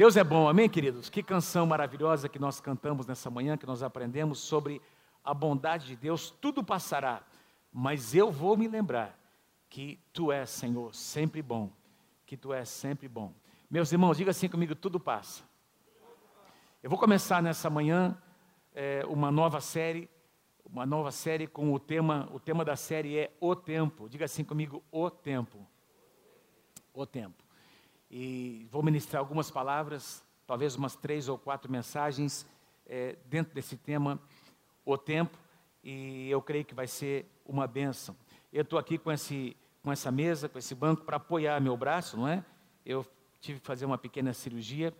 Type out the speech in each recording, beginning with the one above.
Deus é bom, amém, queridos? Que canção maravilhosa que nós cantamos nessa manhã, que nós aprendemos sobre a bondade de Deus. Tudo passará, mas eu vou me lembrar que tu és, Senhor, sempre bom. Que tu és sempre bom. Meus irmãos, diga assim comigo: tudo passa. Eu vou começar nessa manhã é, uma nova série, uma nova série com o tema, o tema da série é o tempo. Diga assim comigo: o tempo. O tempo. E vou ministrar algumas palavras, talvez umas três ou quatro mensagens é, dentro desse tema, o tempo, e eu creio que vai ser uma bênção. Eu estou aqui com, esse, com essa mesa, com esse banco, para apoiar meu braço, não é? Eu tive que fazer uma pequena cirurgia,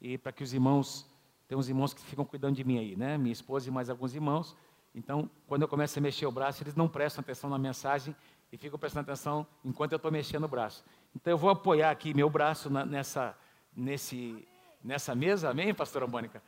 e para que os irmãos, tem uns irmãos que ficam cuidando de mim aí, né? Minha esposa e mais alguns irmãos. Então, quando eu começo a mexer o braço, eles não prestam atenção na mensagem e ficam prestando atenção enquanto eu estou mexendo o braço. Então, eu vou apoiar aqui meu braço na, nessa, nesse, nessa mesa, amém, pastora Mônica?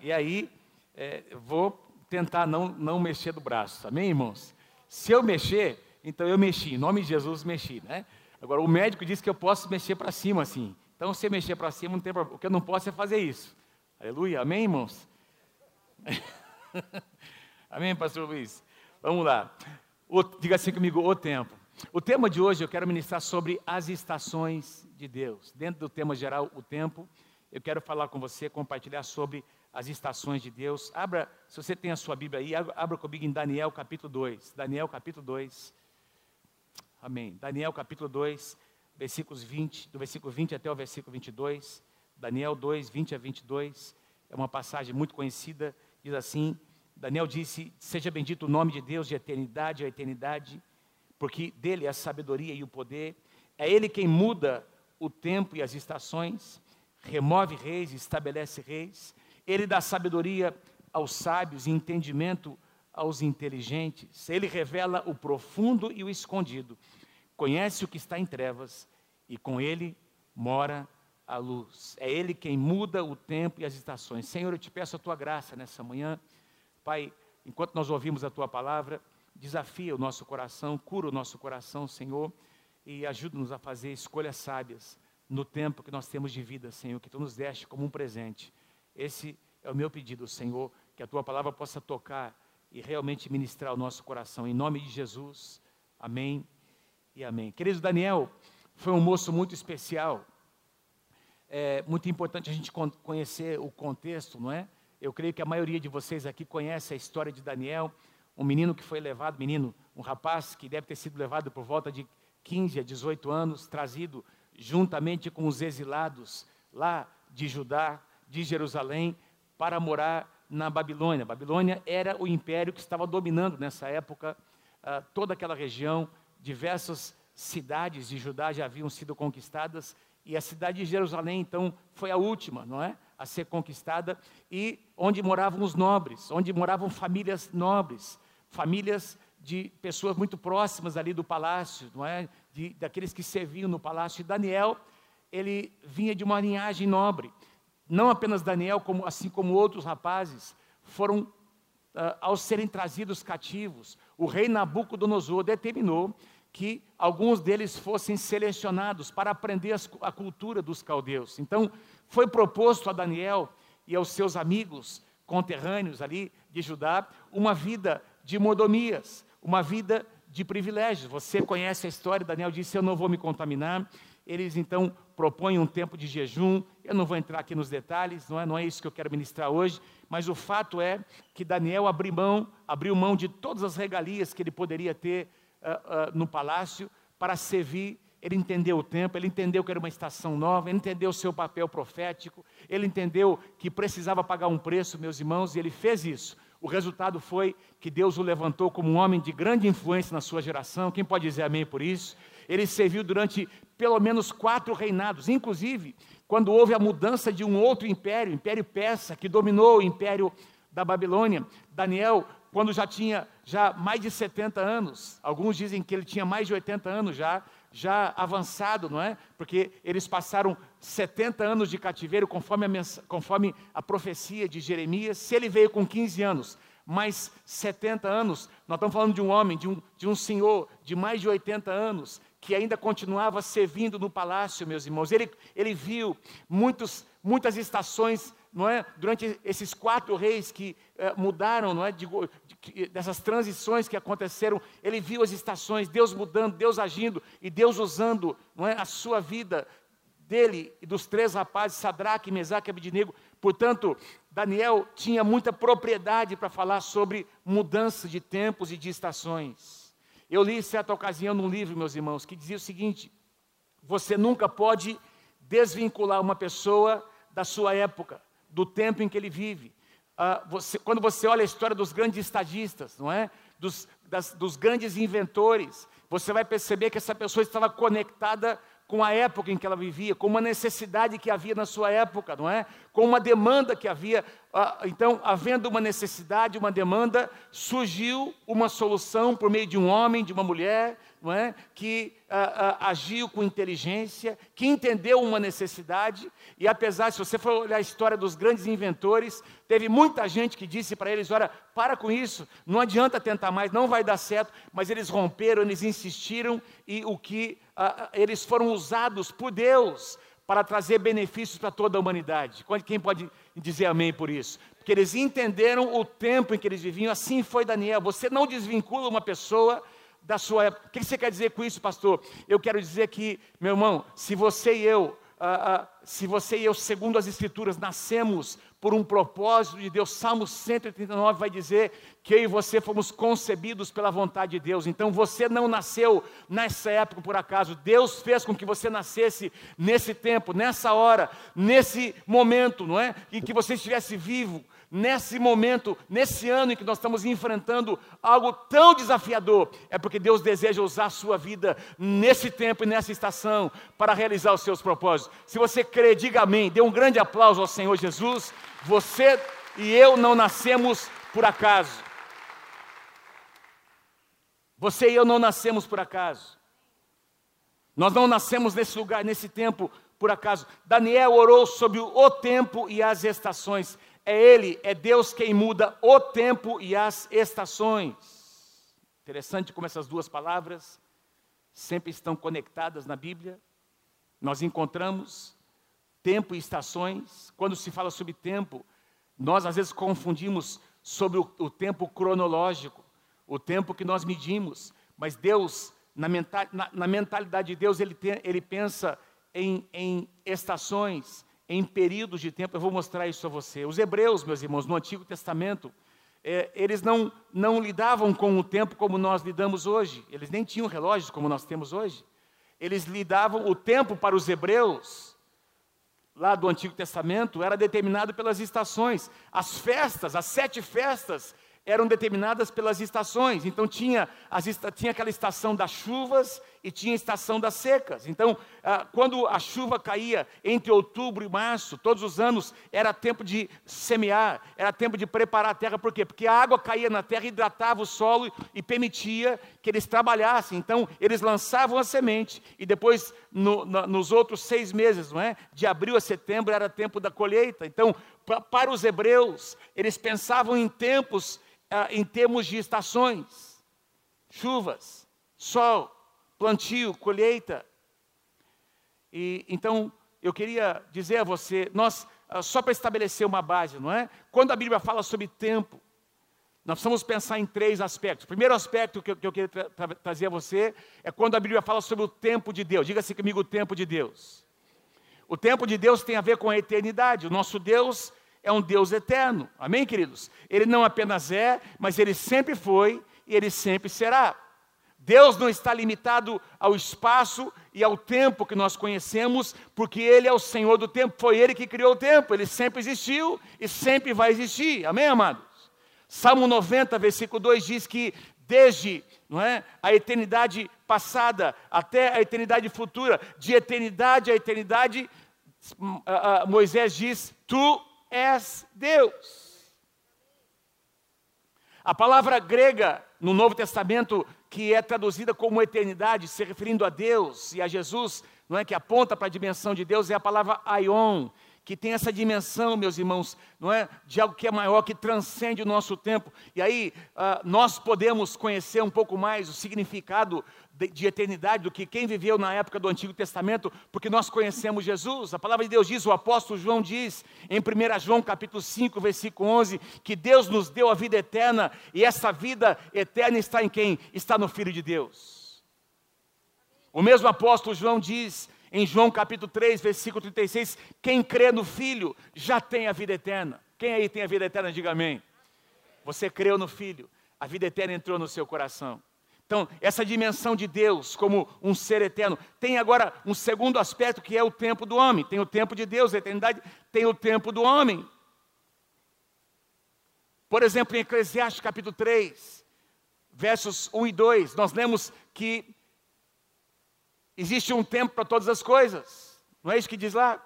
E aí, é, vou tentar não, não mexer do braço, amém, irmãos? Se eu mexer, então eu mexi, em nome de Jesus mexi, né? Agora, o médico disse que eu posso mexer para cima assim. Então, se eu mexer para cima, não tem problema. O que eu não posso é fazer isso. Aleluia, amém, irmãos? amém, pastor Luiz? Vamos lá. O, diga assim comigo, o tempo. O tema de hoje eu quero ministrar sobre as estações de Deus. Dentro do tema geral, o tempo, eu quero falar com você, compartilhar sobre as estações de Deus. Abra, se você tem a sua Bíblia aí, abra comigo em Daniel capítulo 2. Daniel capítulo 2. Amém. Daniel capítulo 2, versículos 20, do versículo 20 até o versículo 22. Daniel 2, 20 a 22. É uma passagem muito conhecida. Diz assim: Daniel disse: Seja bendito o nome de Deus de eternidade a eternidade, porque dele é a sabedoria e o poder. É ele quem muda o tempo e as estações, remove reis, estabelece reis. Ele dá sabedoria aos sábios e entendimento aos inteligentes. Ele revela o profundo e o escondido. Conhece o que está em trevas e com ele mora a luz. É ele quem muda o tempo e as estações. Senhor, eu te peço a tua graça nessa manhã. Pai, enquanto nós ouvimos a tua palavra, desafia o nosso coração, cura o nosso coração, Senhor, e ajuda-nos a fazer escolhas sábias no tempo que nós temos de vida, Senhor, que tu nos deste como um presente. Esse é o meu pedido, Senhor, que a tua palavra possa tocar e realmente ministrar o nosso coração. Em nome de Jesus, amém e amém. Querido Daniel, foi um moço muito especial. É muito importante a gente conhecer o contexto, não é? Eu creio que a maioria de vocês aqui conhece a história de Daniel, um menino que foi levado, menino, um rapaz que deve ter sido levado por volta de 15 a 18 anos, trazido juntamente com os exilados lá de Judá, de Jerusalém, para morar na Babilônia. Babilônia era o império que estava dominando nessa época uh, toda aquela região. Diversas cidades de Judá já haviam sido conquistadas e a cidade de Jerusalém, então, foi a última, não é? A ser conquistada e onde moravam os nobres, onde moravam famílias nobres, famílias de pessoas muito próximas ali do palácio, não é? De, daqueles que serviam no palácio. E Daniel, ele vinha de uma linhagem nobre. Não apenas Daniel, como, assim como outros rapazes, foram, uh, ao serem trazidos cativos, o rei Nabucodonosor determinou que alguns deles fossem selecionados para aprender a cultura dos caldeus. Então, foi proposto a Daniel e aos seus amigos conterrâneos ali de Judá uma vida de mordomias, uma vida de privilégios. Você conhece a história, Daniel disse: Eu não vou me contaminar, eles então propõem um tempo de jejum. Eu não vou entrar aqui nos detalhes, não é, não é isso que eu quero ministrar hoje, mas o fato é que Daniel abriu mão, abriu mão de todas as regalias que ele poderia ter uh, no palácio para servir. Ele entendeu o tempo, ele entendeu que era uma estação nova, ele entendeu o seu papel profético, ele entendeu que precisava pagar um preço, meus irmãos, e ele fez isso. O resultado foi que Deus o levantou como um homem de grande influência na sua geração. Quem pode dizer amém por isso? Ele serviu durante pelo menos quatro reinados, inclusive quando houve a mudança de um outro império, o Império Persa, que dominou o Império da Babilônia. Daniel, quando já tinha já mais de 70 anos, alguns dizem que ele tinha mais de 80 anos já, já avançado, não é? Porque eles passaram 70 anos de cativeiro, conforme a, conforme a profecia de Jeremias. Se ele veio com 15 anos, mais 70 anos, nós estamos falando de um homem, de um, de um senhor de mais de 80 anos, que ainda continuava servindo no palácio, meus irmãos. Ele, ele viu muitos, muitas estações, não é? Durante esses quatro reis que eh, mudaram, não é? De, de, dessas transições que aconteceram, ele viu as estações, Deus mudando, Deus agindo e Deus usando, não é? A sua vida dele e dos três rapazes, Sadraque, Mesaque e Abednego. Portanto, Daniel tinha muita propriedade para falar sobre mudança de tempos e de estações. Eu li certa ocasião num livro, meus irmãos, que dizia o seguinte: você nunca pode desvincular uma pessoa da sua época, do tempo em que ele vive. Ah, você, quando você olha a história dos grandes estadistas, não é? Dos, das, dos grandes inventores, você vai perceber que essa pessoa estava conectada com a época em que ela vivia, com uma necessidade que havia na sua época, não é? Com uma demanda que havia. Ah, então, havendo uma necessidade, uma demanda, surgiu uma solução por meio de um homem, de uma mulher, não é? que ah, ah, agiu com inteligência, que entendeu uma necessidade, e apesar, se você for olhar a história dos grandes inventores, teve muita gente que disse para eles: olha, para com isso, não adianta tentar mais, não vai dar certo, mas eles romperam, eles insistiram, e o que ah, eles foram usados por Deus para trazer benefícios para toda a humanidade. Quem pode dizer amém por isso? Porque eles entenderam o tempo em que eles viviam, assim foi Daniel. Você não desvincula uma pessoa da sua época. O que você quer dizer com isso, pastor? Eu quero dizer que, meu irmão, se você e eu, uh, uh, se você e eu, segundo as Escrituras, nascemos por um propósito de Deus, Salmo 139 vai dizer que eu e você fomos concebidos pela vontade de Deus. Então você não nasceu nessa época por acaso. Deus fez com que você nascesse nesse tempo, nessa hora, nesse momento, não é? Em que você estivesse vivo nesse momento, nesse ano em que nós estamos enfrentando algo tão desafiador, é porque Deus deseja usar a sua vida nesse tempo e nessa estação para realizar os seus propósitos. Se você crê, diga amém. Dê um grande aplauso ao Senhor Jesus. Você e eu não nascemos por acaso. Você e eu não nascemos por acaso. Nós não nascemos nesse lugar, nesse tempo, por acaso. Daniel orou sobre o tempo e as estações. É Ele, é Deus quem muda o tempo e as estações. Interessante como essas duas palavras sempre estão conectadas na Bíblia. Nós encontramos tempo e estações. Quando se fala sobre tempo, nós às vezes confundimos sobre o, o tempo cronológico, o tempo que nós medimos. Mas Deus, na, na, na mentalidade de Deus, Ele, tem, ele pensa em, em estações, em períodos de tempo. Eu vou mostrar isso a você. Os hebreus, meus irmãos, no Antigo Testamento, é, eles não, não lidavam com o tempo como nós lidamos hoje. Eles nem tinham relógios como nós temos hoje. Eles lidavam o tempo para os hebreus, lá do Antigo Testamento, era determinado pelas estações. As festas, as sete festas, eram determinadas pelas estações. Então tinha, as, tinha aquela estação das chuvas e tinha estação das secas. Então, ah, quando a chuva caía entre outubro e março, todos os anos, era tempo de semear, era tempo de preparar a terra. Por quê? Porque a água caía na terra, hidratava o solo e permitia que eles trabalhassem. Então, eles lançavam a semente e depois, no, no, nos outros seis meses, não é? de abril a setembro, era tempo da colheita. Então, para os hebreus, eles pensavam em tempos ah, em termos de estações: chuvas, sol, plantio, colheita. E então eu queria dizer a você, nós ah, só para estabelecer uma base, não é? Quando a Bíblia fala sobre tempo, nós precisamos pensar em três aspectos. O primeiro aspecto que eu, que eu queria tra tra trazer a você é quando a Bíblia fala sobre o tempo de Deus. Diga-se comigo o tempo de Deus. O tempo de Deus tem a ver com a eternidade. O nosso Deus é um Deus eterno. Amém, queridos? Ele não apenas é, mas ele sempre foi e ele sempre será. Deus não está limitado ao espaço e ao tempo que nós conhecemos, porque Ele é o Senhor do tempo, foi Ele que criou o tempo, Ele sempre existiu e sempre vai existir. Amém, amados? Salmo 90, versículo 2 diz que desde não é, a eternidade passada até a eternidade futura, de eternidade a eternidade, Moisés diz: Tu és Deus. A palavra grega no Novo Testamento, que é traduzida como eternidade, se referindo a Deus e a Jesus, não é que aponta para a dimensão de Deus, é a palavra aion, que tem essa dimensão, meus irmãos, não é? De algo que é maior, que transcende o nosso tempo. E aí uh, nós podemos conhecer um pouco mais o significado de, de, eternidade do que quem viveu na época do Antigo Testamento, porque nós conhecemos Jesus. A palavra de Deus diz, o apóstolo João diz, em 1 João capítulo 5, versículo 11, que Deus nos deu a vida eterna, e essa vida eterna está em quem? Está no Filho de Deus. O mesmo apóstolo João diz em João capítulo 3, versículo 36, quem crê no Filho já tem a vida eterna. Quem aí tem a vida eterna, diga amém. Você creu no Filho, a vida eterna entrou no seu coração. Então, essa dimensão de Deus como um ser eterno. Tem agora um segundo aspecto que é o tempo do homem. Tem o tempo de Deus, a eternidade, tem o tempo do homem. Por exemplo, em Eclesiastes capítulo 3, versos 1 e 2, nós lemos que Existe um tempo para todas as coisas. Não é isso que diz lá?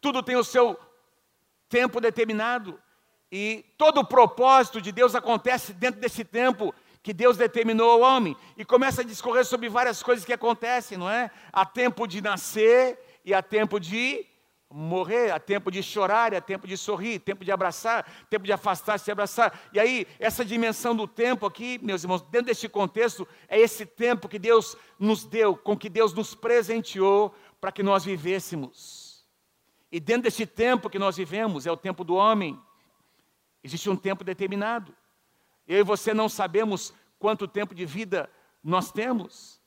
Tudo tem o seu tempo determinado. E todo o propósito de Deus acontece dentro desse tempo que Deus determinou ao homem. E começa a discorrer sobre várias coisas que acontecem, não é? Há tempo de nascer e há tempo de morrer, há tempo de chorar, há tempo de sorrir, tempo de abraçar, tempo de afastar-se e abraçar. E aí, essa dimensão do tempo aqui, meus irmãos, dentro deste contexto, é esse tempo que Deus nos deu, com que Deus nos presenteou para que nós vivêssemos. E dentro desse tempo que nós vivemos, é o tempo do homem, existe um tempo determinado. Eu e você não sabemos quanto tempo de vida nós temos,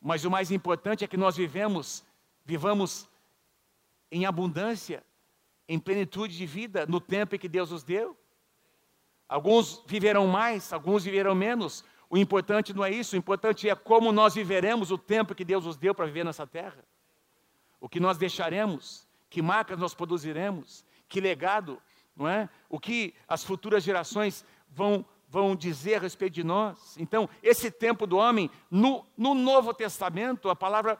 mas o mais importante é que nós vivemos, vivamos em abundância, em plenitude de vida, no tempo em que Deus nos deu. Alguns viverão mais, alguns viverão menos. O importante não é isso, o importante é como nós viveremos o tempo que Deus nos deu para viver nessa terra. O que nós deixaremos, que marcas nós produziremos, que legado, não é? O que as futuras gerações vão vão dizer a respeito de nós. Então, esse tempo do homem, no, no Novo Testamento, a palavra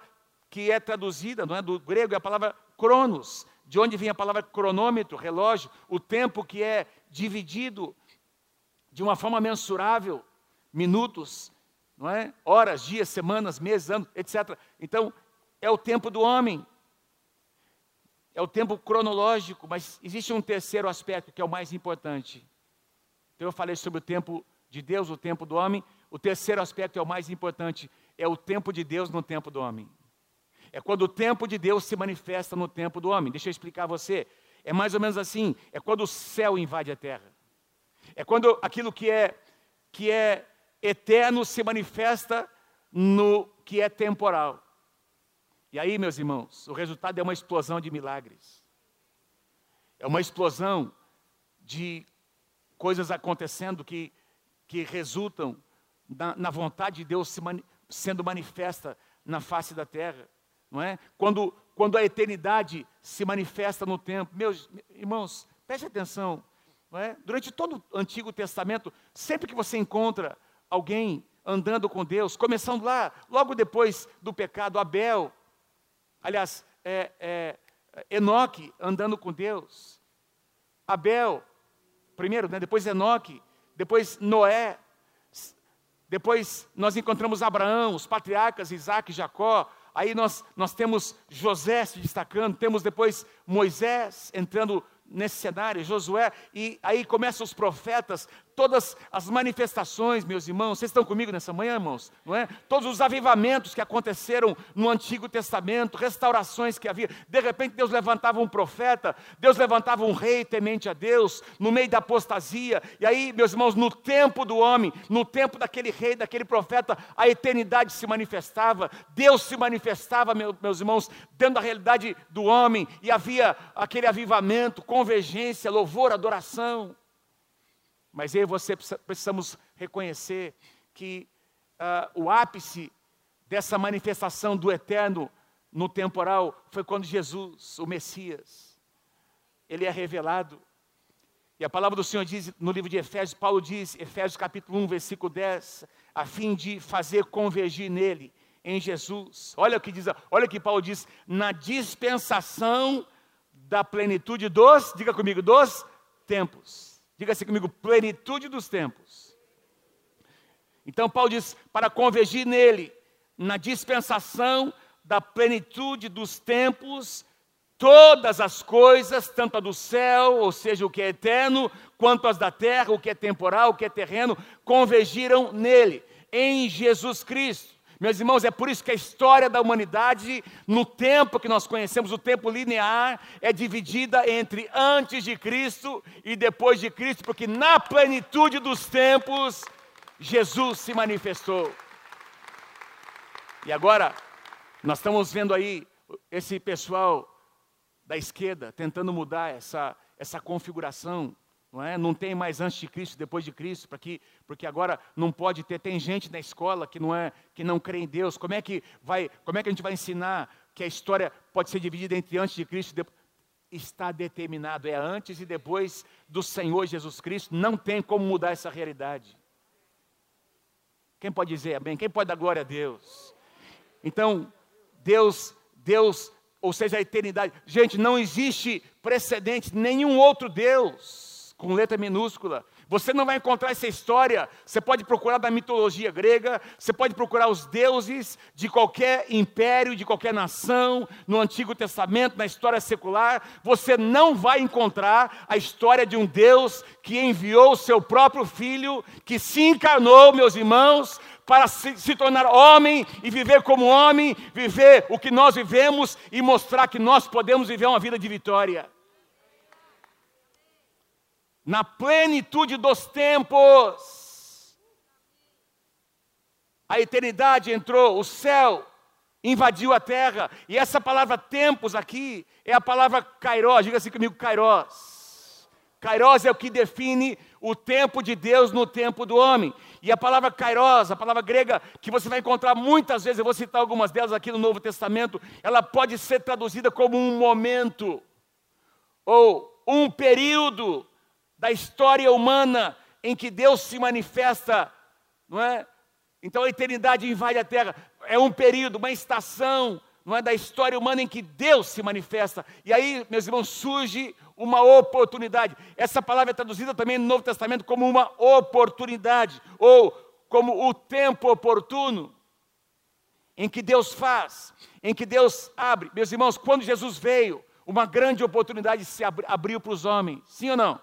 que é traduzida, não é do grego, é a palavra cronos, de onde vem a palavra cronômetro, relógio, o tempo que é dividido de uma forma mensurável, minutos, não é? Horas, dias, semanas, meses, anos, etc. Então, é o tempo do homem. É o tempo cronológico, mas existe um terceiro aspecto que é o mais importante. Então eu falei sobre o tempo de Deus, o tempo do homem. O terceiro aspecto é o mais importante, é o tempo de Deus no tempo do homem. É quando o tempo de Deus se manifesta no tempo do homem. Deixa eu explicar a você. É mais ou menos assim. É quando o céu invade a terra. É quando aquilo que é que é eterno se manifesta no que é temporal. E aí, meus irmãos, o resultado é uma explosão de milagres. É uma explosão de coisas acontecendo que, que resultam na, na vontade de Deus se mani sendo manifesta na face da terra não é? Quando, quando a eternidade se manifesta no tempo. Meus irmãos, preste atenção, não é? Durante todo o Antigo Testamento, sempre que você encontra alguém andando com Deus, começando lá, logo depois do pecado, Abel, aliás, é, é, Enoque andando com Deus, Abel, primeiro, né, depois Enoque, depois Noé, depois nós encontramos Abraão, os patriarcas Isaac Jacó, Aí nós, nós temos José se destacando, temos depois Moisés entrando nesse cenário, Josué, e aí começam os profetas todas as manifestações, meus irmãos, vocês estão comigo nessa manhã, irmãos? Não é? Todos os avivamentos que aconteceram no Antigo Testamento, restaurações que havia. De repente Deus levantava um profeta, Deus levantava um rei temente a Deus, no meio da apostasia. E aí, meus irmãos, no tempo do homem, no tempo daquele rei, daquele profeta, a eternidade se manifestava, Deus se manifestava, meus irmãos, dentro da realidade do homem, e havia aquele avivamento, convergência, louvor, adoração. Mas eu e você precisamos reconhecer que uh, o ápice dessa manifestação do eterno no temporal foi quando Jesus, o Messias, ele é revelado. E a palavra do Senhor diz no livro de Efésios, Paulo diz, Efésios capítulo 1, versículo 10, a fim de fazer convergir nele, em Jesus. Olha o que diz, olha o que Paulo diz, na dispensação da plenitude dos, diga comigo, dos tempos. Diga assim comigo, plenitude dos tempos. Então Paulo diz, para convergir nele, na dispensação da plenitude dos tempos, Todas as coisas, tanto a do céu, ou seja, o que é eterno, quanto as da terra, o que é temporal, o que é terreno, convergiram nele, em Jesus Cristo. Meus irmãos, é por isso que a história da humanidade, no tempo que nós conhecemos, o tempo linear, é dividida entre antes de Cristo e depois de Cristo, porque na plenitude dos tempos, Jesus se manifestou. E agora, nós estamos vendo aí esse pessoal da esquerda tentando mudar essa, essa configuração não, é? não tem mais antes de Cristo, depois de Cristo, para que, porque agora não pode ter, tem gente na escola que não é, que não crê em Deus. Como é que vai, como é que a gente vai ensinar que a história pode ser dividida entre antes de Cristo e depois? Está determinado, é antes e depois do Senhor Jesus Cristo, não tem como mudar essa realidade. Quem pode dizer amém? Quem pode dar glória a Deus? Então, Deus, Deus, ou seja, a eternidade. Gente, não existe precedente, nenhum outro Deus com letra minúscula. Você não vai encontrar essa história. Você pode procurar na mitologia grega, você pode procurar os deuses de qualquer império, de qualquer nação, no Antigo Testamento, na história secular. Você não vai encontrar a história de um Deus que enviou o seu próprio filho, que se encarnou, meus irmãos, para se, se, tornar homem e viver como homem, viver o que nós vivemos e mostrar que nós podemos viver uma vida de vitória na plenitude dos tempos. A eternidade entrou, o céu invadiu a terra, e essa palavra tempos aqui é a palavra kairos, diga assim comigo, kairos. Kairos é o que define o tempo de Deus no tempo do homem. E a palavra kairos, a palavra grega, que você vai encontrar muitas vezes, eu vou citar algumas delas aqui no Novo Testamento, ela pode ser traduzida como um momento, ou um período, da história humana em que Deus se manifesta, não é? Então a eternidade invade a terra. É um período, uma estação, não é da história humana em que Deus se manifesta. E aí, meus irmãos, surge uma oportunidade. Essa palavra é traduzida também no Novo Testamento como uma oportunidade ou como o tempo oportuno em que Deus faz, em que Deus abre. Meus irmãos, quando Jesus veio, uma grande oportunidade se abriu para os homens. Sim ou não?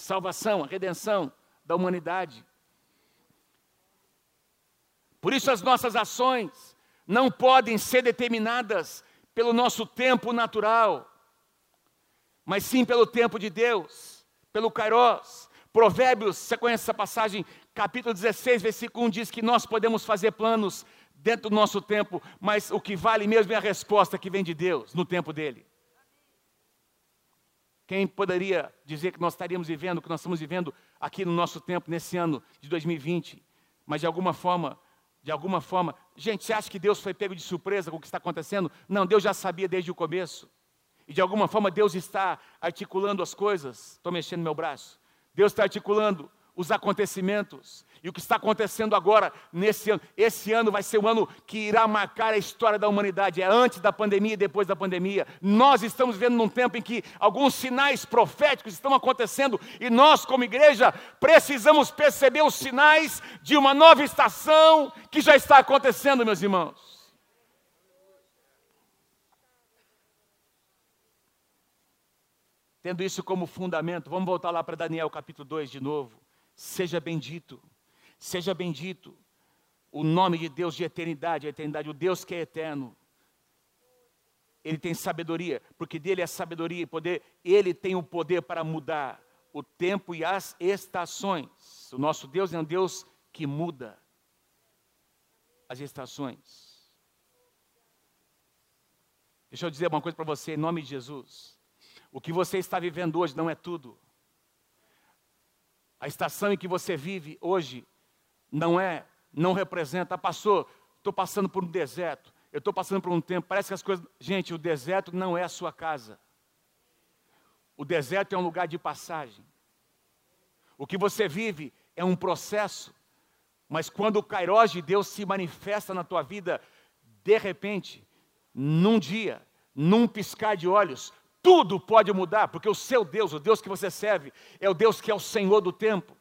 A salvação, a redenção da humanidade. Por isso, as nossas ações não podem ser determinadas pelo nosso tempo natural, mas sim pelo tempo de Deus, pelo Kairos. Provérbios, você conhece essa passagem, capítulo 16, versículo 1 diz que nós podemos fazer planos dentro do nosso tempo, mas o que vale mesmo é a resposta que vem de Deus no tempo dele. Quem poderia dizer que nós estaríamos vivendo o que nós estamos vivendo aqui no nosso tempo, nesse ano de 2020? Mas de alguma forma, de alguma forma, gente, você acha que Deus foi pego de surpresa com o que está acontecendo? Não, Deus já sabia desde o começo. E de alguma forma Deus está articulando as coisas. Estou mexendo meu braço. Deus está articulando os acontecimentos. E o que está acontecendo agora, nesse ano, esse ano vai ser o ano que irá marcar a história da humanidade. É antes da pandemia e depois da pandemia. Nós estamos vivendo num tempo em que alguns sinais proféticos estão acontecendo e nós, como igreja, precisamos perceber os sinais de uma nova estação que já está acontecendo, meus irmãos. Tendo isso como fundamento, vamos voltar lá para Daniel capítulo 2 de novo. Seja bendito Seja bendito o nome de Deus de eternidade, a eternidade, o Deus que é eterno. Ele tem sabedoria, porque dele é sabedoria e poder. Ele tem o poder para mudar o tempo e as estações. O nosso Deus é um Deus que muda as estações. Deixa eu dizer uma coisa para você, em nome de Jesus. O que você está vivendo hoje não é tudo. A estação em que você vive hoje não é, não representa, ah, passou, estou passando por um deserto, eu estou passando por um tempo, parece que as coisas. Gente, o deserto não é a sua casa. O deserto é um lugar de passagem. O que você vive é um processo, mas quando o Kairos de Deus se manifesta na tua vida, de repente, num dia, num piscar de olhos, tudo pode mudar, porque o seu Deus, o Deus que você serve, é o Deus que é o Senhor do tempo.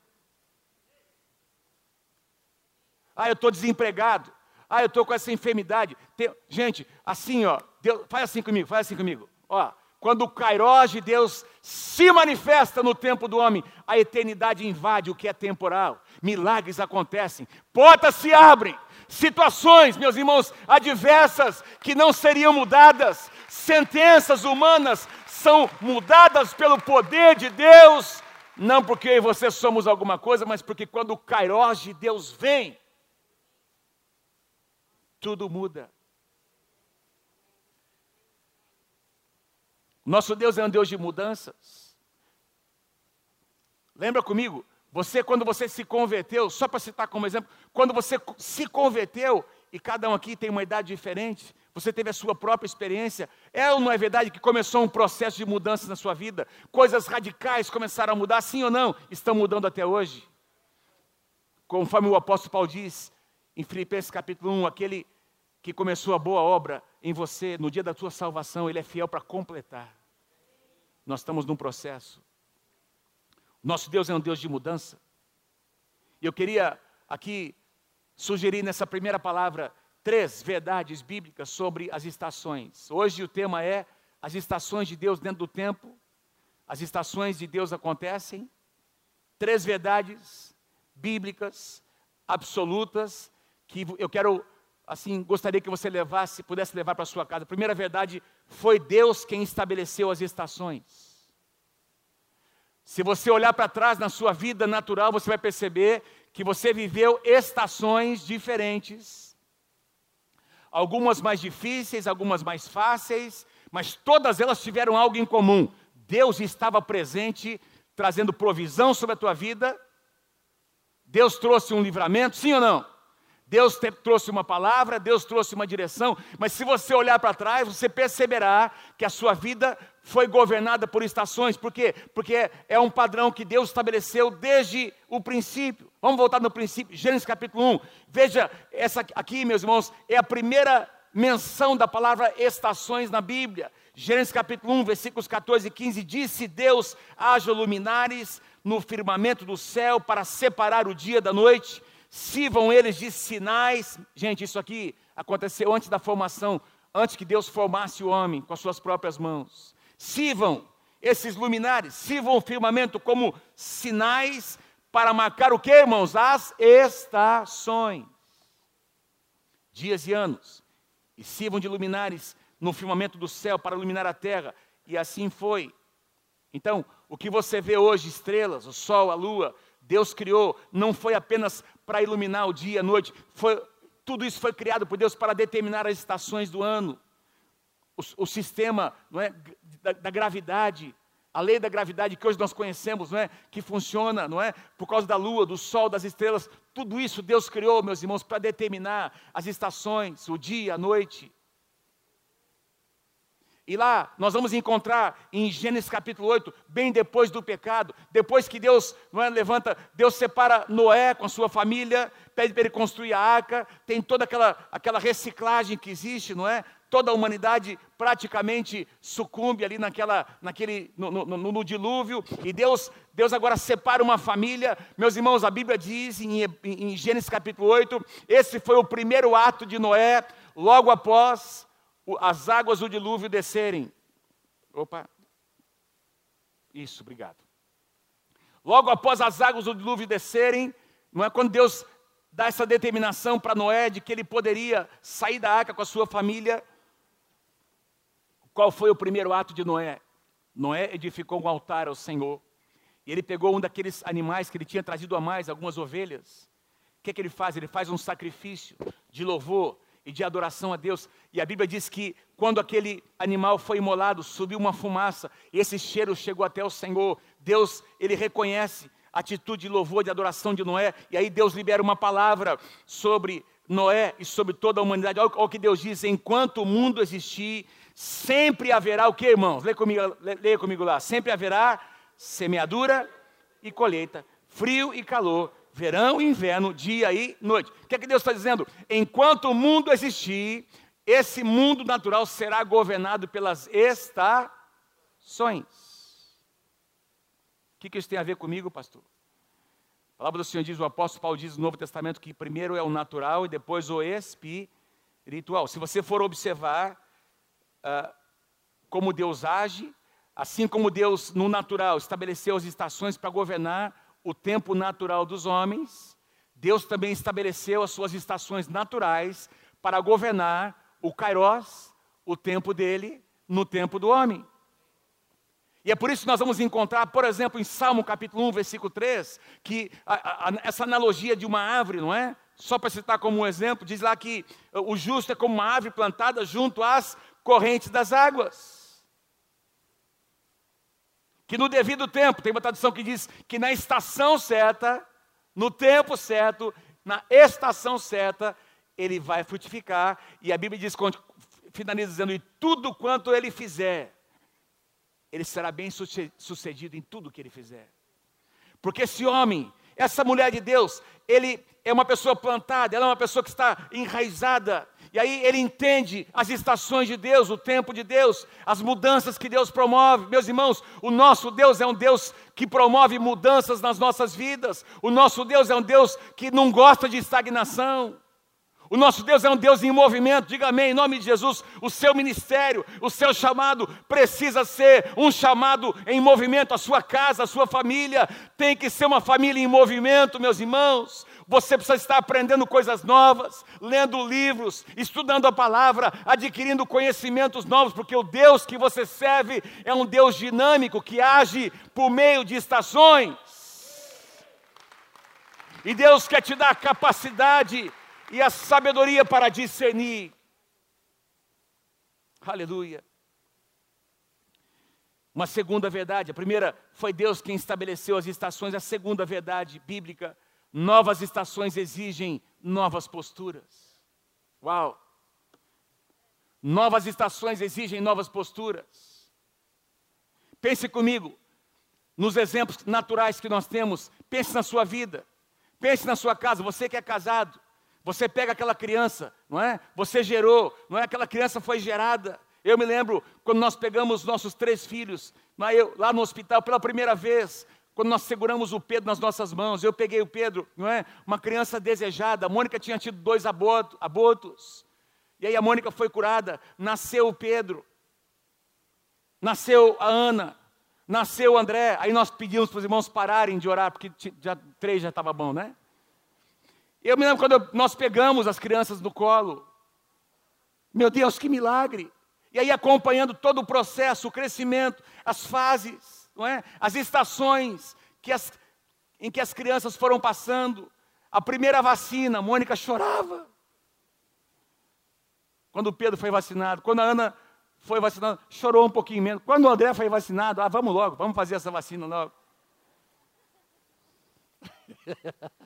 Ah, eu estou desempregado. Ah, eu estou com essa enfermidade. Tem... Gente, assim, ó, Deus... faz assim comigo, faz assim comigo. Ó, quando o Kairos de Deus se manifesta no tempo do homem, a eternidade invade o que é temporal. Milagres acontecem, portas se abrem, situações, meus irmãos, adversas que não seriam mudadas, sentenças humanas são mudadas pelo poder de Deus, não porque eu e você somos alguma coisa, mas porque quando o Kairos de Deus vem, tudo muda. Nosso Deus é um Deus de mudanças. Lembra comigo? Você, quando você se converteu, só para citar como exemplo, quando você se converteu, e cada um aqui tem uma idade diferente, você teve a sua própria experiência, é ou não é verdade que começou um processo de mudança na sua vida? Coisas radicais começaram a mudar, sim ou não? Estão mudando até hoje. Conforme o apóstolo Paulo diz em Filipenses capítulo 1, aquele que começou a boa obra em você no dia da sua salvação, ele é fiel para completar. Nós estamos num processo. Nosso Deus é um Deus de mudança. E eu queria aqui sugerir nessa primeira palavra três verdades bíblicas sobre as estações. Hoje o tema é as estações de Deus dentro do tempo. As estações de Deus acontecem. Três verdades bíblicas absolutas que eu quero assim, gostaria que você levasse, pudesse levar para sua casa. Primeira verdade, foi Deus quem estabeleceu as estações. Se você olhar para trás na sua vida natural, você vai perceber que você viveu estações diferentes. Algumas mais difíceis, algumas mais fáceis, mas todas elas tiveram algo em comum. Deus estava presente, trazendo provisão sobre a tua vida. Deus trouxe um livramento, sim ou não? Deus te, trouxe uma palavra, Deus trouxe uma direção, mas se você olhar para trás, você perceberá que a sua vida foi governada por estações, por quê? Porque é um padrão que Deus estabeleceu desde o princípio. Vamos voltar no princípio, Gênesis capítulo 1. Veja, essa aqui, meus irmãos, é a primeira menção da palavra estações na Bíblia. Gênesis capítulo 1, versículos 14 e 15: Disse Deus: haja luminares no firmamento do céu para separar o dia da noite sirvam eles de sinais. Gente, isso aqui aconteceu antes da formação, antes que Deus formasse o homem com as suas próprias mãos. Sirvam esses luminares, sirvam o firmamento como sinais para marcar o que, irmãos? As estações. Dias e anos. E sirvam de luminares no firmamento do céu para iluminar a terra. E assim foi. Então, o que você vê hoje, estrelas, o sol, a lua, Deus criou, não foi apenas para iluminar o dia e a noite, foi, tudo isso foi criado por Deus para determinar as estações do ano. O, o sistema é, da, da, gravidade, a lei da gravidade que hoje nós conhecemos, não é, que funciona, não é, por causa da lua, do sol, das estrelas, tudo isso Deus criou, meus irmãos, para determinar as estações, o dia, a noite. E lá nós vamos encontrar em Gênesis capítulo 8, bem depois do pecado, depois que Deus é, levanta, Deus separa Noé com a sua família, pede para ele construir a arca, tem toda aquela, aquela reciclagem que existe, não é? Toda a humanidade praticamente sucumbe ali naquela, naquele, no, no, no, no dilúvio, e Deus, Deus agora separa uma família. Meus irmãos, a Bíblia diz em, em Gênesis capítulo 8, esse foi o primeiro ato de Noé, logo após as águas do dilúvio descerem. Opa. Isso, obrigado. Logo após as águas do dilúvio descerem, não é quando Deus dá essa determinação para Noé de que ele poderia sair da arca com a sua família. Qual foi o primeiro ato de Noé? Noé edificou um altar ao Senhor. E ele pegou um daqueles animais que ele tinha trazido a mais, algumas ovelhas. O que, é que ele faz? Ele faz um sacrifício de louvor e de adoração a Deus. E a Bíblia diz que quando aquele animal foi imolado, subiu uma fumaça, esse cheiro chegou até o Senhor. Deus, ele reconhece a atitude de louvor, de adoração de Noé, e aí Deus libera uma palavra sobre Noé e sobre toda a humanidade. Olha o que Deus diz: enquanto o mundo existir, sempre haverá o que, irmãos? Leia comigo, leia comigo lá: sempre haverá semeadura e colheita, frio e calor, verão e inverno, dia e noite. O que é que Deus está dizendo? Enquanto o mundo existir, esse mundo natural será governado pelas estações. O que, que isso tem a ver comigo, pastor? A palavra do Senhor diz, o apóstolo Paulo diz no Novo Testamento que primeiro é o natural e depois o espiritual. Se você for observar uh, como Deus age, assim como Deus no natural estabeleceu as estações para governar o tempo natural dos homens, Deus também estabeleceu as suas estações naturais para governar o kairos, o tempo dele, no tempo do homem. E é por isso que nós vamos encontrar, por exemplo, em Salmo capítulo 1, versículo 3, que a, a, essa analogia de uma árvore, não é? Só para citar como um exemplo, diz lá que o justo é como uma árvore plantada junto às correntes das águas. Que no devido tempo, tem uma tradução que diz que na estação certa, no tempo certo, na estação certa, ele vai frutificar. E a Bíblia diz, finaliza dizendo: e tudo quanto ele fizer, ele será bem sucedido em tudo que ele fizer. Porque esse homem, essa mulher de Deus, ele é uma pessoa plantada, ela é uma pessoa que está enraizada. E aí ele entende as estações de Deus, o tempo de Deus, as mudanças que Deus promove. Meus irmãos, o nosso Deus é um Deus que promove mudanças nas nossas vidas. O nosso Deus é um Deus que não gosta de estagnação. O nosso Deus é um Deus em movimento, diga amém, em nome de Jesus. O seu ministério, o seu chamado precisa ser um chamado em movimento. A sua casa, a sua família tem que ser uma família em movimento, meus irmãos. Você precisa estar aprendendo coisas novas, lendo livros, estudando a palavra, adquirindo conhecimentos novos, porque o Deus que você serve é um Deus dinâmico que age por meio de estações. E Deus quer te dar capacidade e a sabedoria para discernir. Aleluia. Uma segunda verdade, a primeira foi Deus quem estabeleceu as estações, a segunda verdade bíblica, novas estações exigem novas posturas. Uau! Novas estações exigem novas posturas. Pense comigo nos exemplos naturais que nós temos, pense na sua vida, pense na sua casa, você que é casado, você pega aquela criança, não é? Você gerou, não é? Aquela criança foi gerada. Eu me lembro quando nós pegamos nossos três filhos, é? lá no hospital, pela primeira vez, quando nós seguramos o Pedro nas nossas mãos, eu peguei o Pedro, não é? Uma criança desejada. A Mônica tinha tido dois aborto, abortos. E aí a Mônica foi curada, nasceu o Pedro. Nasceu a Ana, nasceu o André. Aí nós pedimos para os irmãos pararem de orar, porque já, três já estava bom, né? Eu me lembro quando nós pegamos as crianças no colo. Meu Deus, que milagre! E aí acompanhando todo o processo, o crescimento, as fases, não é? as estações que as, em que as crianças foram passando. A primeira vacina, Mônica chorava. Quando o Pedro foi vacinado, quando a Ana foi vacinada, chorou um pouquinho menos. Quando o André foi vacinado, ah, vamos logo, vamos fazer essa vacina logo.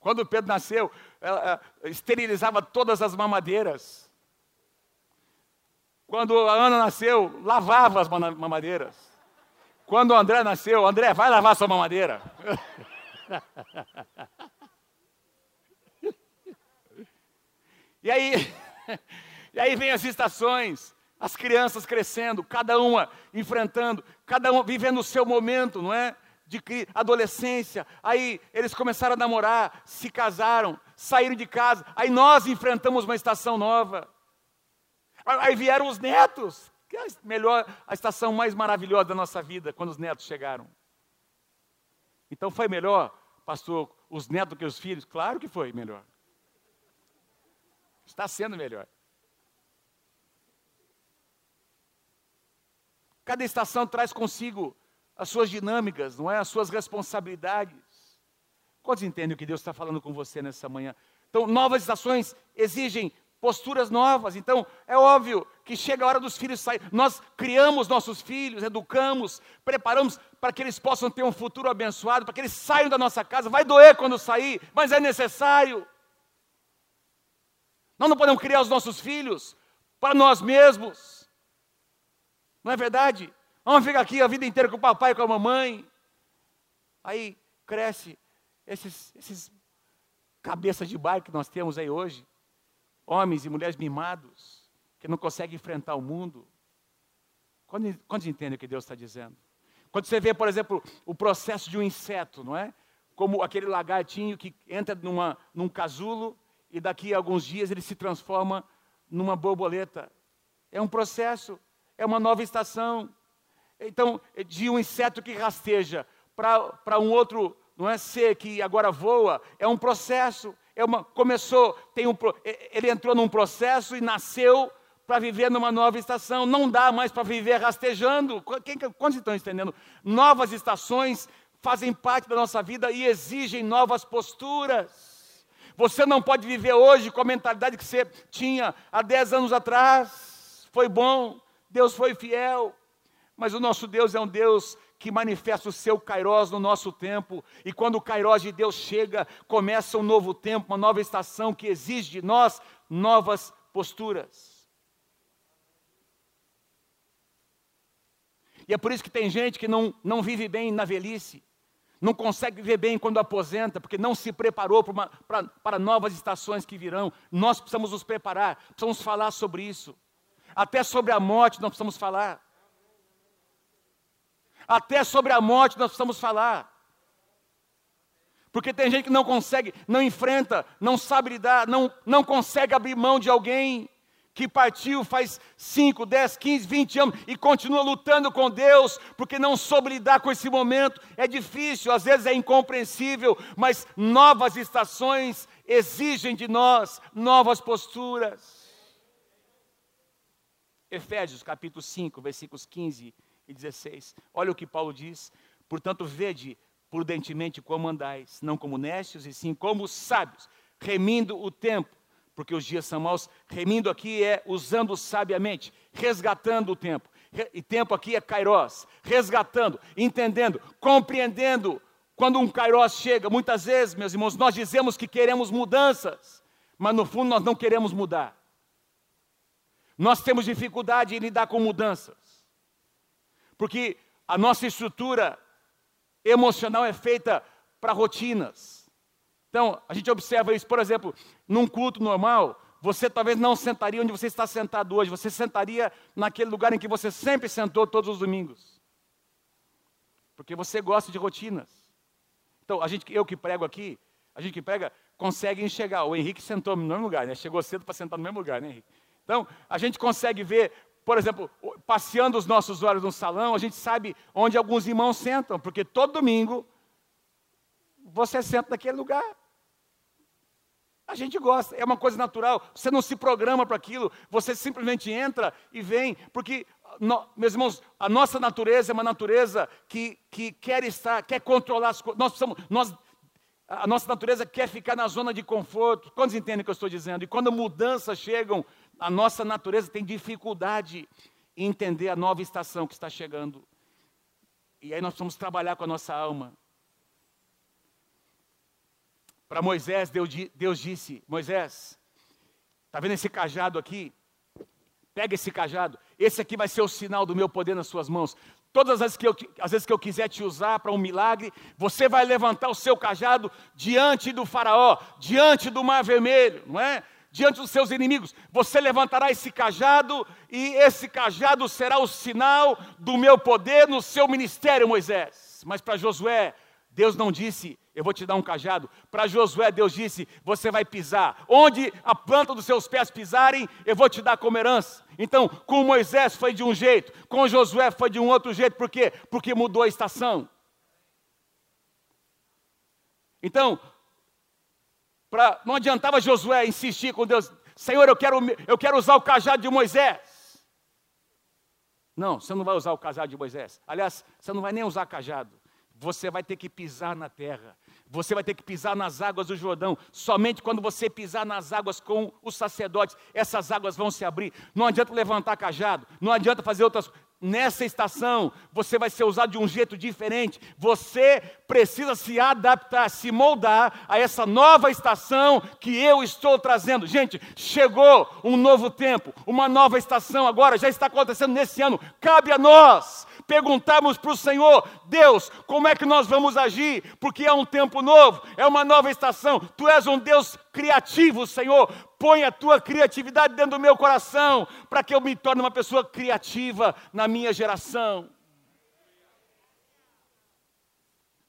Quando Pedro nasceu, ela, esterilizava todas as mamadeiras. Quando a Ana nasceu, lavava as mamadeiras. Quando o André nasceu, André, vai lavar sua mamadeira. e aí, e aí vem as estações, as crianças crescendo, cada uma enfrentando, cada uma vivendo o seu momento, não é? de adolescência, aí eles começaram a namorar, se casaram, saíram de casa, aí nós enfrentamos uma estação nova. Aí vieram os netos, que é a melhor, a estação mais maravilhosa da nossa vida, quando os netos chegaram. Então foi melhor, pastor, os netos que os filhos? Claro que foi melhor. Está sendo melhor. Cada estação traz consigo as suas dinâmicas, não é? As suas responsabilidades. Quantos entendem o que Deus está falando com você nessa manhã? Então, novas estações exigem posturas novas. Então, é óbvio que chega a hora dos filhos sair. Nós criamos nossos filhos, educamos, preparamos para que eles possam ter um futuro abençoado, para que eles saiam da nossa casa. Vai doer quando sair, mas é necessário. Nós não podemos criar os nossos filhos para nós mesmos. Não é verdade? Vamos ficar aqui a vida inteira com o papai e com a mamãe. Aí cresce esses, esses cabeças de bairro que nós temos aí hoje. Homens e mulheres mimados, que não conseguem enfrentar o mundo. Quando, quando entendem o que Deus está dizendo? Quando você vê, por exemplo, o processo de um inseto, não é? como aquele lagartinho que entra numa, num casulo e daqui a alguns dias ele se transforma numa borboleta. É um processo, é uma nova estação. Então, de um inseto que rasteja para um outro, não é ser que agora voa, é um processo. É uma, começou, tem um, ele entrou num processo e nasceu para viver numa nova estação. Não dá mais para viver rastejando. Quem, quantos estão entendendo? Novas estações fazem parte da nossa vida e exigem novas posturas. Você não pode viver hoje com a mentalidade que você tinha há 10 anos atrás. Foi bom, Deus foi fiel, mas o nosso Deus é um Deus que manifesta o seu kairós no nosso tempo, e quando o kairós de Deus chega, começa um novo tempo, uma nova estação que exige de nós novas posturas. E é por isso que tem gente que não, não vive bem na velhice, não consegue viver bem quando aposenta, porque não se preparou para, uma, para, para novas estações que virão. Nós precisamos nos preparar, precisamos falar sobre isso. Até sobre a morte nós precisamos falar. Até sobre a morte nós precisamos falar. Porque tem gente que não consegue, não enfrenta, não sabe lidar, não, não consegue abrir mão de alguém que partiu faz 5, 10, 15, 20 anos e continua lutando com Deus, porque não soube lidar com esse momento. É difícil, às vezes é incompreensível, mas novas estações exigem de nós novas posturas. Efésios capítulo 5, versículos 15 e 16. Olha o que Paulo diz: Portanto, vede prudentemente como andais, não como necios, e sim como sábios, remindo o tempo porque os dias são maus. Remindo aqui é usando sabiamente, resgatando o tempo. E tempo aqui é kairos, resgatando, entendendo, compreendendo. Quando um kairos chega, muitas vezes, meus irmãos, nós dizemos que queremos mudanças, mas no fundo nós não queremos mudar. Nós temos dificuldade em lidar com mudanças, porque a nossa estrutura emocional é feita para rotinas. Então, a gente observa isso, por exemplo, num culto normal, você talvez não sentaria onde você está sentado hoje, você sentaria naquele lugar em que você sempre sentou todos os domingos. Porque você gosta de rotinas. Então, a gente, eu que prego aqui, a gente que prega, consegue enxergar. O Henrique sentou no mesmo lugar, né? Chegou cedo para sentar no mesmo lugar, né, Henrique? Então, a gente consegue ver, por exemplo, passeando os nossos olhos no salão, a gente sabe onde alguns irmãos sentam, porque todo domingo você senta naquele lugar. A gente gosta, é uma coisa natural. Você não se programa para aquilo, você simplesmente entra e vem, porque, no, meus irmãos, a nossa natureza é uma natureza que, que quer estar, quer controlar as coisas. Nós nós, a nossa natureza quer ficar na zona de conforto. Quantos entendem o que eu estou dizendo? E quando mudanças chegam, a nossa natureza tem dificuldade em entender a nova estação que está chegando. E aí nós precisamos trabalhar com a nossa alma. Para Moisés, Deus, disse: Moisés, está vendo esse cajado aqui? Pega esse cajado, esse aqui vai ser o sinal do meu poder nas suas mãos. Todas as que eu, as vezes que eu quiser te usar para um milagre, você vai levantar o seu cajado diante do Faraó, diante do Mar Vermelho, não é? Diante dos seus inimigos. Você levantará esse cajado e esse cajado será o sinal do meu poder no seu ministério, Moisés. Mas para Josué, Deus não disse, eu vou te dar um cajado. Para Josué, Deus disse, você vai pisar. Onde a planta dos seus pés pisarem, eu vou te dar como herança. Então, com Moisés foi de um jeito, com Josué foi de um outro jeito. Por quê? Porque mudou a estação. Então, pra, não adiantava Josué insistir com Deus, Senhor, eu quero, eu quero usar o cajado de Moisés. Não, você não vai usar o cajado de Moisés. Aliás, você não vai nem usar cajado você vai ter que pisar na terra, você vai ter que pisar nas águas do Jordão. Somente quando você pisar nas águas com os sacerdotes, essas águas vão se abrir. Não adianta levantar cajado, não adianta fazer outras Nessa estação, você vai ser usado de um jeito diferente. Você precisa se adaptar, se moldar a essa nova estação que eu estou trazendo. Gente, chegou um novo tempo, uma nova estação agora, já está acontecendo nesse ano. Cabe a nós perguntarmos para o Senhor: Deus, como é que nós vamos agir? Porque é um tempo novo, é uma nova estação. Tu és um Deus criativo, Senhor. Põe a tua criatividade dentro do meu coração, para que eu me torne uma pessoa criativa na minha geração.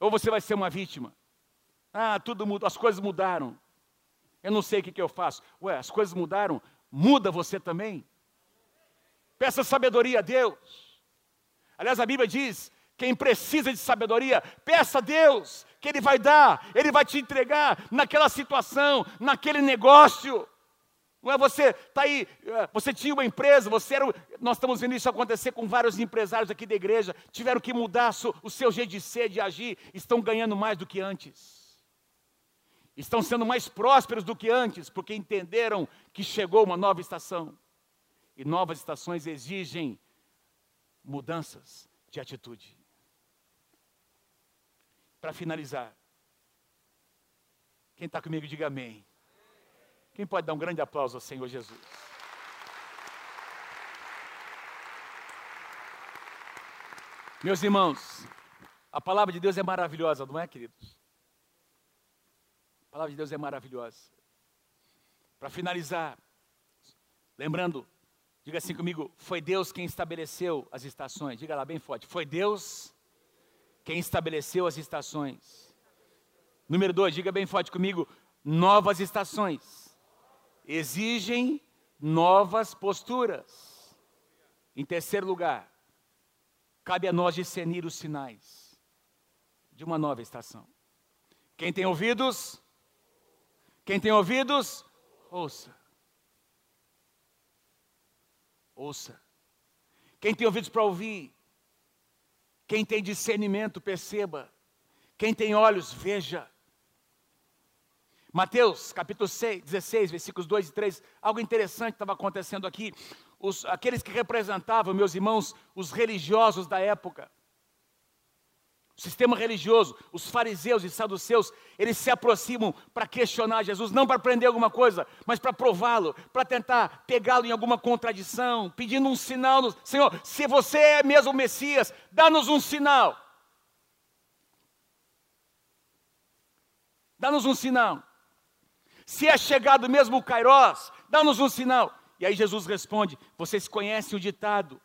Ou você vai ser uma vítima. Ah, tudo mudou, as coisas mudaram. Eu não sei o que, que eu faço. Ué, as coisas mudaram, muda você também. Peça sabedoria a Deus. Aliás, a Bíblia diz: quem precisa de sabedoria, peça a Deus, que Ele vai dar, Ele vai te entregar naquela situação, naquele negócio. Não é você, está aí, é, você tinha uma empresa, você era. Nós estamos vendo isso acontecer com vários empresários aqui da igreja, tiveram que mudar o seu jeito de ser, de agir, estão ganhando mais do que antes. Estão sendo mais prósperos do que antes, porque entenderam que chegou uma nova estação. E novas estações exigem mudanças de atitude. Para finalizar, quem está comigo, diga amém. Quem pode dar um grande aplauso ao Senhor Jesus? Meus irmãos, a palavra de Deus é maravilhosa, não é, queridos? A palavra de Deus é maravilhosa. Para finalizar, lembrando, diga assim comigo: foi Deus quem estabeleceu as estações. Diga lá bem forte: foi Deus quem estabeleceu as estações. Número dois, diga bem forte comigo: novas estações exigem novas posturas. Em terceiro lugar, cabe a nós discernir os sinais de uma nova estação. Quem tem ouvidos, quem tem ouvidos, ouça. Ouça. Quem tem ouvidos para ouvir, quem tem discernimento, perceba. Quem tem olhos, veja. Mateus capítulo 6, 16, versículos 2 e 3, algo interessante estava acontecendo aqui. Os, aqueles que representavam, meus irmãos, os religiosos da época, o sistema religioso, os fariseus e saduceus, eles se aproximam para questionar Jesus, não para aprender alguma coisa, mas para prová-lo, para tentar pegá-lo em alguma contradição, pedindo um sinal. No, Senhor, se você é mesmo o Messias, dá-nos um sinal. Dá-nos um sinal. Se é chegado mesmo o Kairós, dá-nos um sinal. E aí Jesus responde: Vocês conhecem o ditado: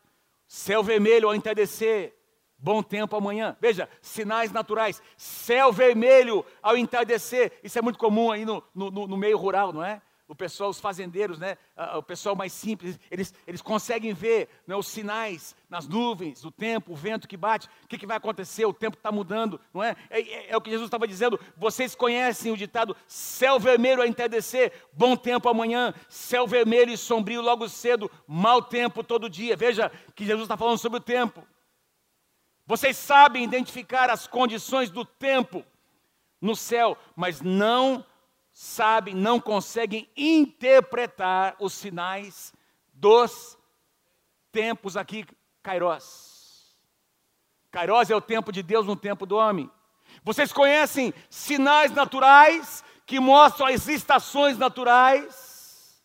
céu vermelho ao entardecer, bom tempo amanhã. Veja, sinais naturais: céu vermelho ao entardecer. Isso é muito comum aí no, no, no meio rural, não é? o pessoal, os fazendeiros, né, o pessoal mais simples, eles, eles conseguem ver né, os sinais nas nuvens, o tempo, o vento que bate, o que, que vai acontecer, o tempo está mudando, não é? É, é? é, o que Jesus estava dizendo, vocês conhecem o ditado, céu vermelho a entardecer, bom tempo amanhã, céu vermelho e sombrio logo cedo, mau tempo todo dia, veja que Jesus está falando sobre o tempo, vocês sabem identificar as condições do tempo no céu, mas não sabem, não conseguem interpretar os sinais dos tempos aqui, Kairos. Kairos é o tempo de Deus no tempo do homem. Vocês conhecem sinais naturais que mostram as estações naturais,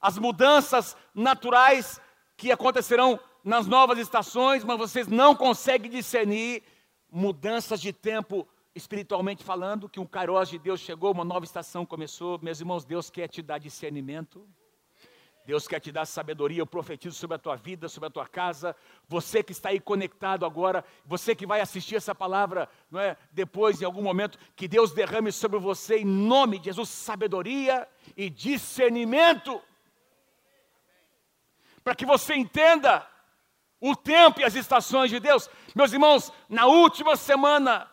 as mudanças naturais que acontecerão nas novas estações, mas vocês não conseguem discernir mudanças de tempo espiritualmente falando, que um cairós de Deus chegou, uma nova estação começou. Meus irmãos, Deus quer te dar discernimento. Deus quer te dar sabedoria, eu profetizo sobre a tua vida, sobre a tua casa. Você que está aí conectado agora, você que vai assistir essa palavra, não é? Depois, em algum momento, que Deus derrame sobre você, em nome de Jesus, sabedoria e discernimento. Para que você entenda o tempo e as estações de Deus. Meus irmãos, na última semana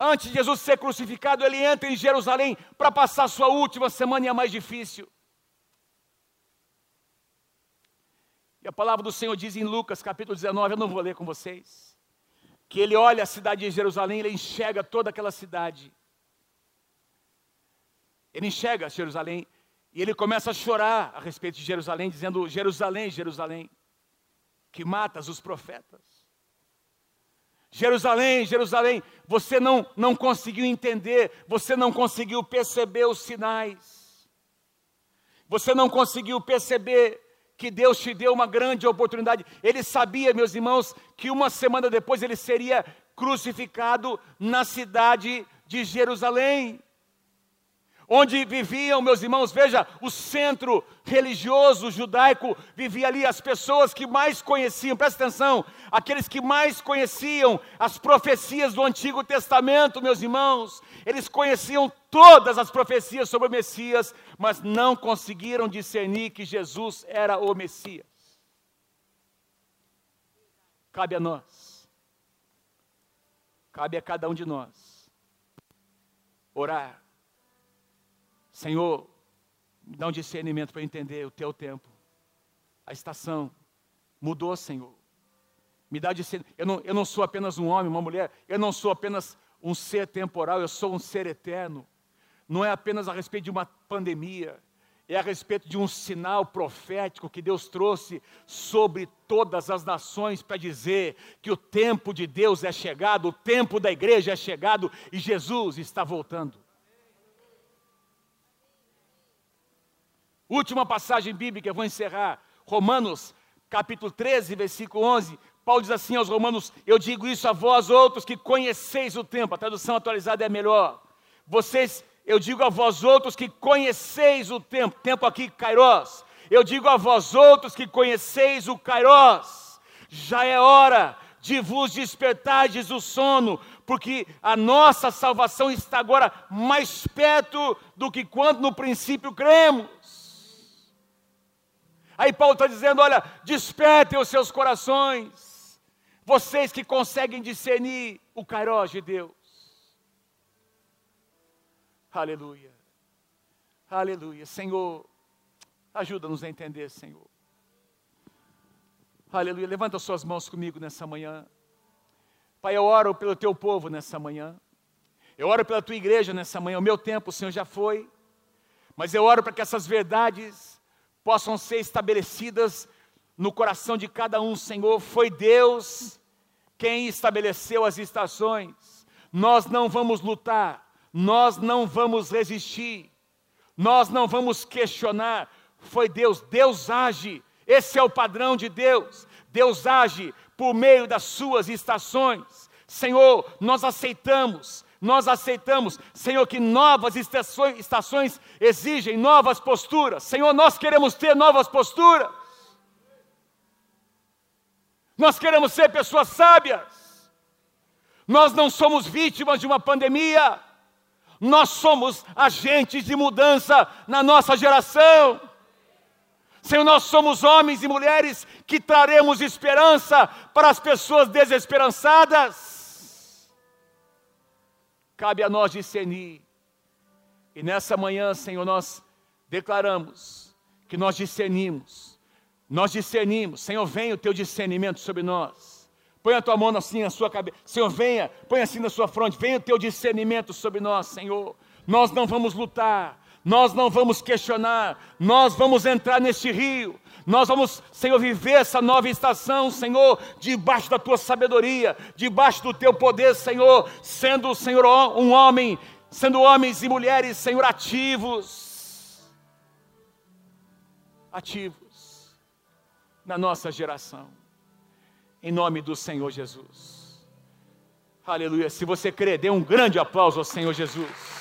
Antes de Jesus ser crucificado, ele entra em Jerusalém para passar sua última semana e a mais difícil. E a palavra do Senhor diz em Lucas capítulo 19, eu não vou ler com vocês, que ele olha a cidade de Jerusalém, ele enxerga toda aquela cidade. Ele enxerga Jerusalém e ele começa a chorar a respeito de Jerusalém, dizendo: Jerusalém, Jerusalém, que matas os profetas Jerusalém, Jerusalém, você não, não conseguiu entender, você não conseguiu perceber os sinais, você não conseguiu perceber que Deus te deu uma grande oportunidade. Ele sabia, meus irmãos, que uma semana depois ele seria crucificado na cidade de Jerusalém. Onde viviam, meus irmãos, veja, o centro religioso judaico vivia ali as pessoas que mais conheciam, presta atenção, aqueles que mais conheciam as profecias do Antigo Testamento, meus irmãos, eles conheciam todas as profecias sobre o Messias, mas não conseguiram discernir que Jesus era o Messias. Cabe a nós, cabe a cada um de nós, orar Senhor, me dá um discernimento para entender o teu tempo. A estação mudou, Senhor. Me dá discernimento. Eu não, eu não sou apenas um homem, uma mulher. Eu não sou apenas um ser temporal. Eu sou um ser eterno. Não é apenas a respeito de uma pandemia. É a respeito de um sinal profético que Deus trouxe sobre todas as nações para dizer que o tempo de Deus é chegado, o tempo da igreja é chegado e Jesus está voltando. Última passagem bíblica, eu vou encerrar. Romanos, capítulo 13, versículo 11. Paulo diz assim aos Romanos: Eu digo isso a vós outros que conheceis o tempo. A tradução atualizada é melhor. Vocês, eu digo a vós outros que conheceis o tempo. Tempo aqui, Kairos. Eu digo a vós outros que conheceis o Kairos. Já é hora de vos despertardes o sono, porque a nossa salvação está agora mais perto do que quando no princípio cremos. Aí Paulo está dizendo: olha, despertem os seus corações, vocês que conseguem discernir o Kairos de Deus. Aleluia, aleluia. Senhor, ajuda-nos a entender, Senhor. Aleluia. Levanta suas mãos comigo nessa manhã. Pai, eu oro pelo teu povo nessa manhã. Eu oro pela tua igreja nessa manhã. O meu tempo, Senhor, já foi. Mas eu oro para que essas verdades possam ser estabelecidas no coração de cada um, Senhor. Foi Deus quem estabeleceu as estações. Nós não vamos lutar, nós não vamos resistir, nós não vamos questionar. Foi Deus, Deus age. Esse é o padrão de Deus. Deus age por meio das suas estações. Senhor, nós aceitamos nós aceitamos, Senhor, que novas estações, estações exigem novas posturas. Senhor, nós queremos ter novas posturas. Nós queremos ser pessoas sábias. Nós não somos vítimas de uma pandemia. Nós somos agentes de mudança na nossa geração. Senhor, nós somos homens e mulheres que traremos esperança para as pessoas desesperançadas. Cabe a nós discernir. E nessa manhã, Senhor, nós declaramos que nós discernimos. Nós discernimos. Senhor, venha o teu discernimento sobre nós. Põe a tua mão assim na sua cabeça. Senhor, venha, põe assim na sua fronte. Venha o teu discernimento sobre nós, Senhor. Nós não vamos lutar, nós não vamos questionar, nós vamos entrar neste rio, nós vamos, Senhor, viver essa nova estação, Senhor, debaixo da tua sabedoria, debaixo do teu poder, Senhor, sendo, Senhor, um homem, sendo homens e mulheres, Senhor, ativos. Ativos na nossa geração. Em nome do Senhor Jesus. Aleluia. Se você crê, dê um grande aplauso ao Senhor Jesus.